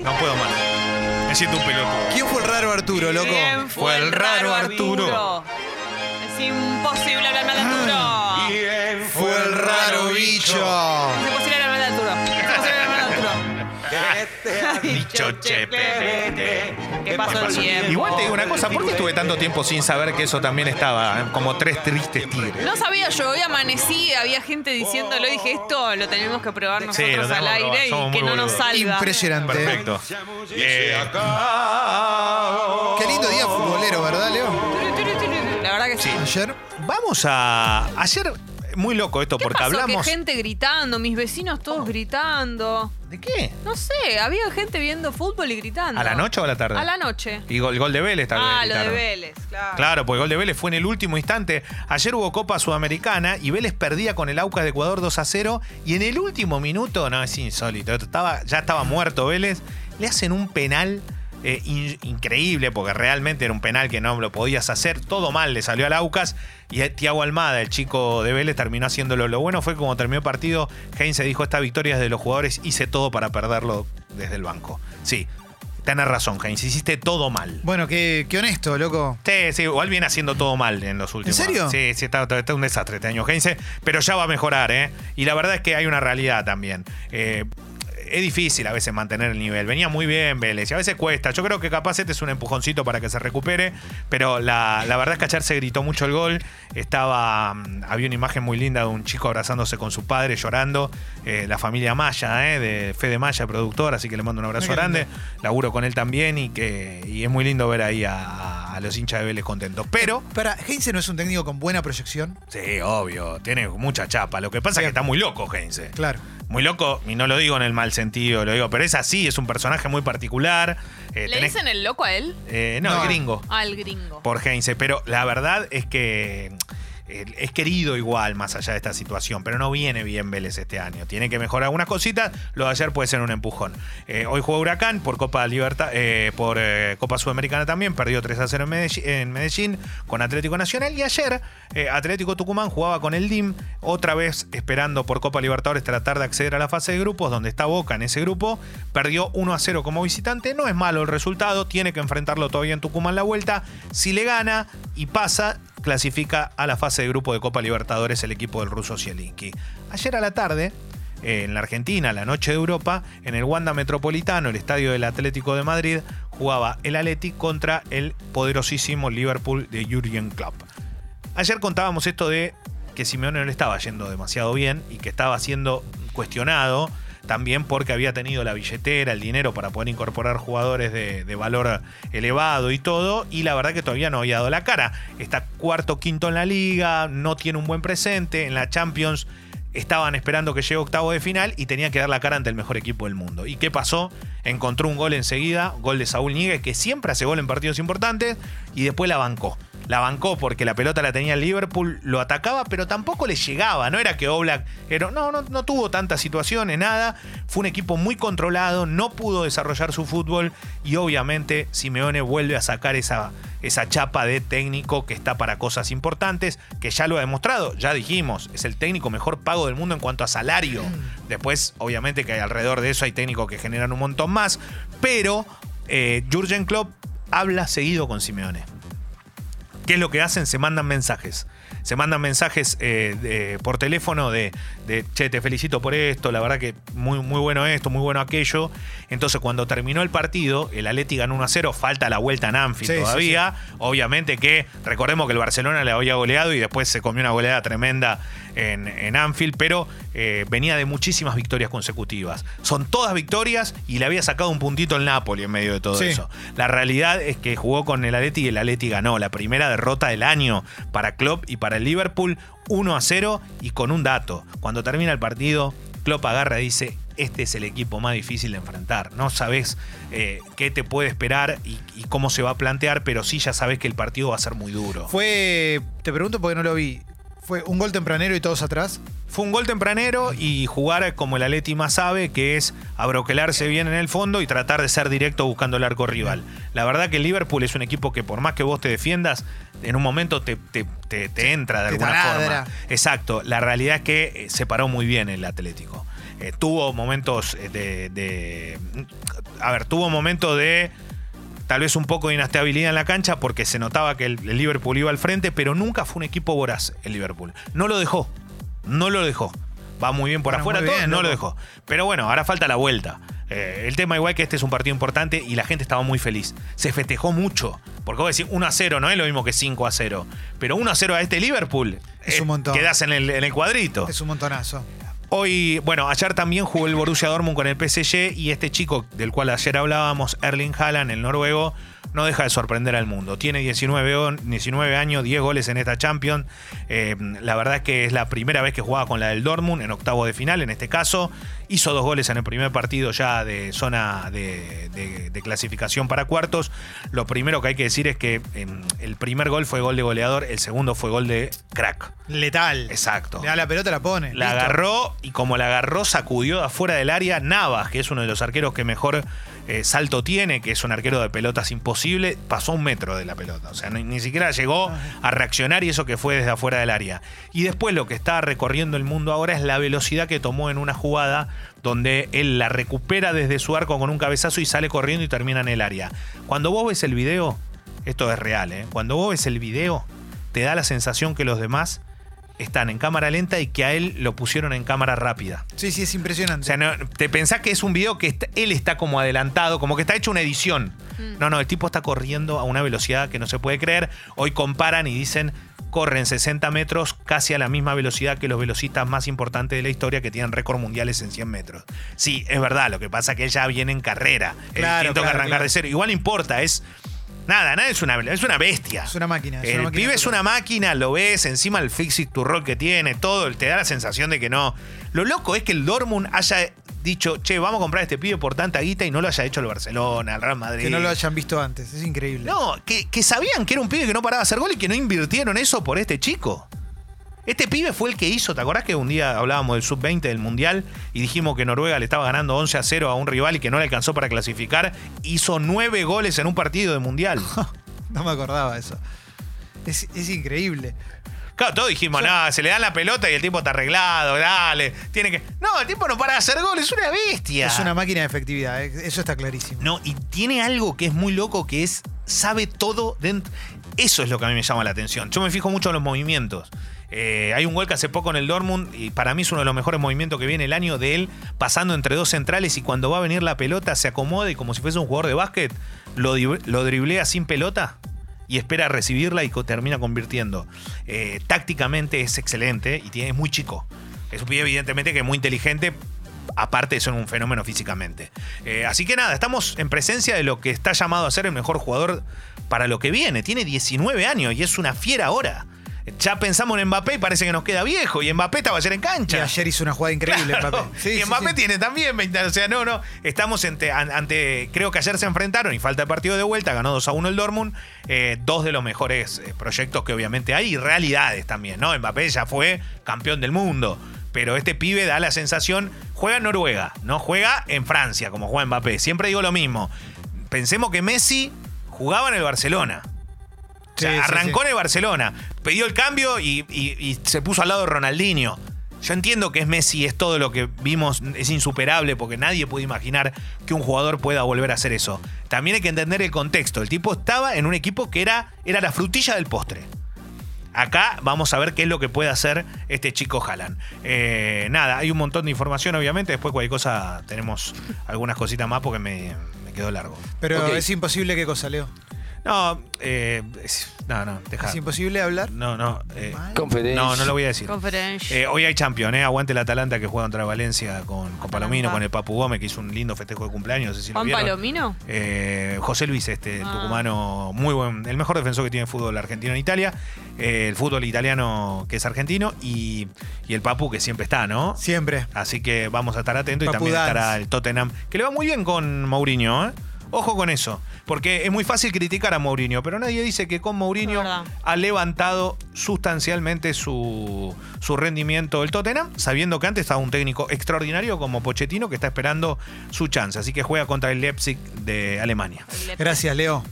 No puedo más. Me siento un pelotudo. ¿Quién fue el raro Arturo, loco? ¿Quién Fue el raro Arturo. Es imposible hablar mal de Arturo. Fue el raro bicho. Es imposible hablar mal de Arturo. Es imposible hablar mal de Arturo. Dicho Chepe. ¿Qué pasó el tiempo? Igual te digo una cosa, ¿por qué estuve tanto tiempo sin saber que eso también estaba? eh? Como tres tristes tigres. No sabía yo, hoy amanecí, había gente diciéndolo y dije, esto lo tenemos que probar lo nosotros tenemos al probar, aire somos y que no nos boludos. salga. Impresionante. Perfecto. Eh, Qué lindo día futbolero, ¿verdad, Leo? La verdad que sí. Ayer. vamos a. Ayer, muy loco esto, ¿Qué porque pasó? hablamos. Que gente gritando, mis vecinos todos gritando. ¿De qué? No sé, había gente viendo fútbol y gritando. ¿A la noche o a la tarde? A la noche. Y gol, gol de Vélez vez. Ah, lo de. Vélez, claro. Claro, porque el gol de Vélez fue en el último instante. Ayer hubo Copa Sudamericana y Vélez perdía con el Aucas de Ecuador 2 a 0. Y en el último minuto, no, es insólito. Estaba, ya estaba muerto Vélez. Le hacen un penal eh, in- increíble, porque realmente era un penal que no lo podías hacer. Todo mal le salió al Aucas. Y eh, Tiago Almada, el chico de Vélez, terminó haciéndolo. Lo bueno fue que como terminó el partido, Heinze dijo: Esta victoria es de los jugadores. Hice todo para perderlo desde el banco. Sí, tenés razón, Heinze. Hiciste todo mal. Bueno, qué, qué honesto, loco. Sí, sí, igual viene haciendo todo mal en los últimos. serio? Sí, sí, está, está un desastre este año Heinze, pero ya va a mejorar, ¿eh? Y la verdad es que hay una realidad también. Eh, es difícil a veces mantener el nivel. Venía muy bien Vélez y a veces cuesta. Yo creo que capaz este es un empujoncito para que se recupere, pero la, la verdad es que ayer se gritó mucho el gol. Estaba, mm, había una imagen muy linda de un chico abrazándose con su padre, llorando. Eh, la familia Maya, ¿eh? de Fede Maya, productor, así que le mando un abrazo grande. Laburo con él también y que y es muy lindo ver ahí a, a los hinchas de Vélez contentos. Pero, Para, Heinze no es un técnico con buena proyección. sí, obvio, tiene mucha chapa. Lo que pasa es que está muy loco, Heinze. Claro. Muy loco, y no lo digo en el mal sentido, lo digo, pero es así, es un personaje muy particular. Eh, ¿Le tenés- dicen el loco a él? eh, no, No. el gringo. Al gringo. Por Heinze, pero la verdad es que es querido igual más allá de esta situación, pero no viene bien Vélez este año. Tiene que mejorar algunas cositas. Lo de ayer puede ser un empujón. Eh, hoy juega Huracán por Copa Libertad, eh, por eh, Copa Sudamericana también. Perdió 3 a 0 en Medellín, en Medellín con Atlético Nacional. Y ayer Atlético Tucumán jugaba con el DIM, otra vez esperando por Copa Libertadores tratar de acceder a la fase de grupos, donde está Boca en ese grupo. Perdió 1 a 0 como visitante. No es malo el resultado, tiene que enfrentarlo todavía en Tucumán la vuelta. Si le gana y pasa, clasifica a la fase de grupo de Copa Libertadores el equipo del ruso Zielinski. Ayer a la tarde, eh, en la Argentina, la noche de Europa, en el Wanda Metropolitano, el estadio del Atlético de Madrid, jugaba el Atleti contra el poderosísimo Liverpool de Jurgen Klopp. Ayer contábamos esto de que Simeone no le estaba yendo demasiado bien y que estaba siendo cuestionado también porque había tenido la billetera, el dinero para poder incorporar jugadores de, valor elevado y todo, y la verdad que todavía no había dado la cara. Está cuarto, quinto en la liga, no tiene un buen presente, en la Champions estaban esperando que llegue octavo de final y tenía que dar la cara ante el mejor equipo del mundo. ¿Y qué pasó? Encontró un gol enseguida, gol de Saúl Níguez, que siempre hace gol en partidos importantes, y después la bancó. La bancó porque la pelota la tenía el Liverpool, lo atacaba, pero tampoco le llegaba. No era que Oblak. Era, no, no, no tuvo tantas situaciones, nada. Fue un equipo muy controlado, no pudo desarrollar su fútbol y obviamente Simeone vuelve a sacar esa, esa chapa de técnico que está para cosas importantes, que ya lo ha demostrado. Ya dijimos, es el técnico mejor pago del mundo en cuanto a salario. Después, obviamente, que alrededor de eso hay técnicos que generan un montón más, pero eh, Jurgen Klopp habla seguido con Simeone. ¿Qué es lo que hacen? Se mandan mensajes. Se mandan mensajes eh, por teléfono de, de, che, te felicito por esto, la verdad que muy, muy bueno esto, muy bueno aquello. Entonces, cuando terminó el partido, el Atleti ganó 1 a 0, falta la vuelta en Anfield Sí, sí, todavía. Obviamente que, recordemos que el Barcelona le había goleado y después se comió una goleada tremenda en, en Anfield, pero eh, venía de muchísimas victorias consecutivas. Son todas victorias y le había sacado un puntito el Napoli en medio de todo eso. La realidad es que jugó con el Atleti y el Atleti ganó. La primera derrota del año para Klopp y para el Liverpool, 1 a 0 y con un dato. Cuando termina el partido, Klopp agarra y dice, este es el equipo más difícil de enfrentar. No sabes eh, qué te puede esperar y, y cómo se va a plantear, pero sí ya sabes que el partido va a ser muy duro. Fue, te pregunto porque no lo vi, fue un gol tempranero y todos atrás. Fue un gol tempranero y jugar como el Atleti más sabe, que es abroquelarse bien en el fondo y tratar de ser directo buscando el arco rival. La verdad que el Liverpool es un equipo que por más que vos te defiendas, en un momento te, te- te- te entra de alguna forma. Exacto. La realidad es que eh, se paró muy bien el Atlético. Eh, tuvo momentos eh, de, de- A ver, tuvo momentos de tal vez un poco de inestabilidad en la cancha porque se notaba que el, el Liverpool iba al frente, pero nunca fue un equipo voraz el Liverpool. No lo dejó. No lo dejó. Va muy bien por Bueno, afuera todo, bien, no lo dejó. Pero bueno, ahora falta la vuelta. Eh, el tema igual que este es un partido importante y la gente estaba muy feliz. Se festejó mucho. Porque vos decís 1 a 0, no es lo mismo que 5 a 0. Pero 1 a 0 a este Liverpool. Es eh, un montón. Quedás en el, en el cuadrito. Es un montonazo. Hoy, bueno, ayer también jugó el Borussia Dortmund con el PSG y este chico del cual ayer hablábamos, Erling Haaland, el noruego, no deja de sorprender al mundo. Tiene 19, o- 19 años, 10 goles en esta Champions. Eh, la verdad es que es la primera vez que jugaba con la del Dortmund en octavo de final, en este caso. Hizo dos goles en el primer partido ya de zona de, de- de clasificación para cuartos. Lo primero que hay que decir es que em, el primer gol fue gol de goleador, el segundo fue gol de crack. Letal. Exacto. Le da la pelota, la pone. La Listo. agarró y como la agarró, sacudió de afuera del área Navas, que es uno de los arqueros que mejor eh, salto tiene, que es un arquero de pelotas imposible, pasó un metro de la pelota. O sea, ni, ni siquiera llegó a reaccionar y eso que fue desde afuera del área. Y después lo que está recorriendo el mundo ahora es la velocidad que tomó en una jugada donde él la recupera desde su arco con un cabezazo y sale corriendo y termina en el área. Cuando vos ves el video, esto es real, ¿eh? cuando vos ves el video, te da la sensación que los demás están en cámara lenta y que a él lo pusieron en cámara rápida. Sí, sí, es impresionante. O sea, no- te pensás que es un video que está- él está como adelantado, como que está hecho una edición. No, no, el tipo está corriendo a una velocidad que no se puede creer. Hoy comparan y dicen, corren 60 metros casi a la misma velocidad que los velocistas más importantes de la historia que tienen récord mundiales en 100 metros. Sí, es verdad, lo que pasa es que él ya viene en carrera. Claro, distinto que claro, arrancar claro. de cero. Igual no importa, es... Nada, nada, es una, es una bestia. Es una máquina. es El una máquina pibe es una máquina, lo ves, encima el fix it to roll que tiene, todo, te da la sensación de que no. Lo loco es que el Dortmund haya dicho, che, vamos a comprar a este pibe por tanta guita y no lo haya hecho el Barcelona, el Real Madrid. Que no lo hayan visto antes. Es increíble. No, que, que sabían que era un pibe que no paraba de hacer gol y que no invirtieron eso por este chico. Este pibe fue el que hizo, ¿te acordás que un día hablábamos del sub-20 del Mundial y dijimos que Noruega le estaba ganando 11 a 0 a un rival y que no le alcanzó para clasificar? Hizo nueve goles en un partido de Mundial. No me acordaba eso. Es, es increíble. Claro, todos dijimos, no, se le da la pelota y el tipo está arreglado, dale, tiene que... No, el tipo no para de hacer goles, es una bestia. Es una máquina de efectividad. eh, Eso está clarísimo. No, y tiene algo que es muy loco, que es, sabe todo dentro... Eso es lo que a mí me llama la atención. Yo me fijo mucho en los movimientos. Eh, hay un gol que hace poco en el Dortmund y para mí es uno de los mejores movimientos que viene el año de él pasando entre dos centrales y cuando va a venir la pelota se acomoda y como si fuese un jugador de básquet lo, lo driblea sin pelota y espera recibirla y termina convirtiendo. Eh, tácticamente es excelente y tiene, es muy chico. Es un pibe evidentemente que es muy inteligente, aparte de un fenómeno físicamente. Eh, así que nada, estamos en presencia de lo que está llamado a ser el mejor jugador para lo que viene. Tiene 19 años y es una fiera ahora. Ya pensamos en Mbappé y parece que nos queda viejo. Y Mbappé estaba ayer en Y cancha. ayer hizo una jugada increíble, Claro. Mbappé. Sí, y Mbappé sí. tiene también 20 años. O sea, no, no. Estamos ante, an- ante- Creo que ayer se enfrentaron y falta el partido de vuelta. Ganó 2 a 1 el Dortmund. Eh, dos de los mejores eh, proyectos que obviamente hay y realidades también, ¿no? Mbappé ya fue campeón del mundo. Pero este pibe da la sensación. Juega en Noruega, no juega en Francia como juega Mbappé. Siempre digo lo mismo. Pensemos que Messi jugaba en el Barcelona. O sea, Sí, arrancó sí. en el Barcelona, pidió el cambio y, y- y se puso al lado de Ronaldinho. Yo entiendo que es Messi, es todo lo que vimos, es insuperable porque nadie puede imaginar que un jugador pueda volver a hacer eso. También hay que entender el contexto. El tipo estaba en un equipo que era, era la frutilla del postre. Acá vamos a ver qué es lo que puede hacer este chico Haaland. Eh, nada, hay un montón de información, obviamente. Después, cualquier cosa, tenemos algunas cositas más porque me, me quedó largo. Pero es imposible qué cosa, Leo. No, eh, es- no, no, deja. Es imposible hablar. No, no. eh. Conferencia. no, no lo voy a decir. Conferencia. Eh, hoy hay Champions, ¿eh? Aguante el Atalanta que juega contra Valencia con, con Palomino, con el Papu Gómez, que hizo un lindo festejo de cumpleaños. No sé si lo ¿Juan vieron. Palomino? Eh, José Luis, este, el Ah. tucumano, muy buen, el mejor defensor que tiene el fútbol argentino en Italia, eh, el fútbol italiano que es argentino y, y el Papu que siempre está, ¿no? Siempre. Así que vamos a estar atentos y Papu también Dance. estará el Tottenham, que le va muy bien con Mourinho, ¿eh? Ojo con eso, porque es muy fácil criticar a Mourinho, pero nadie dice que con Mourinho ha levantado sustancialmente su, su rendimiento el Tottenham, sabiendo que antes estaba un técnico extraordinario como Pochettino que está esperando su chance. Así que juega contra el Leipzig de Alemania. Gracias, Leo.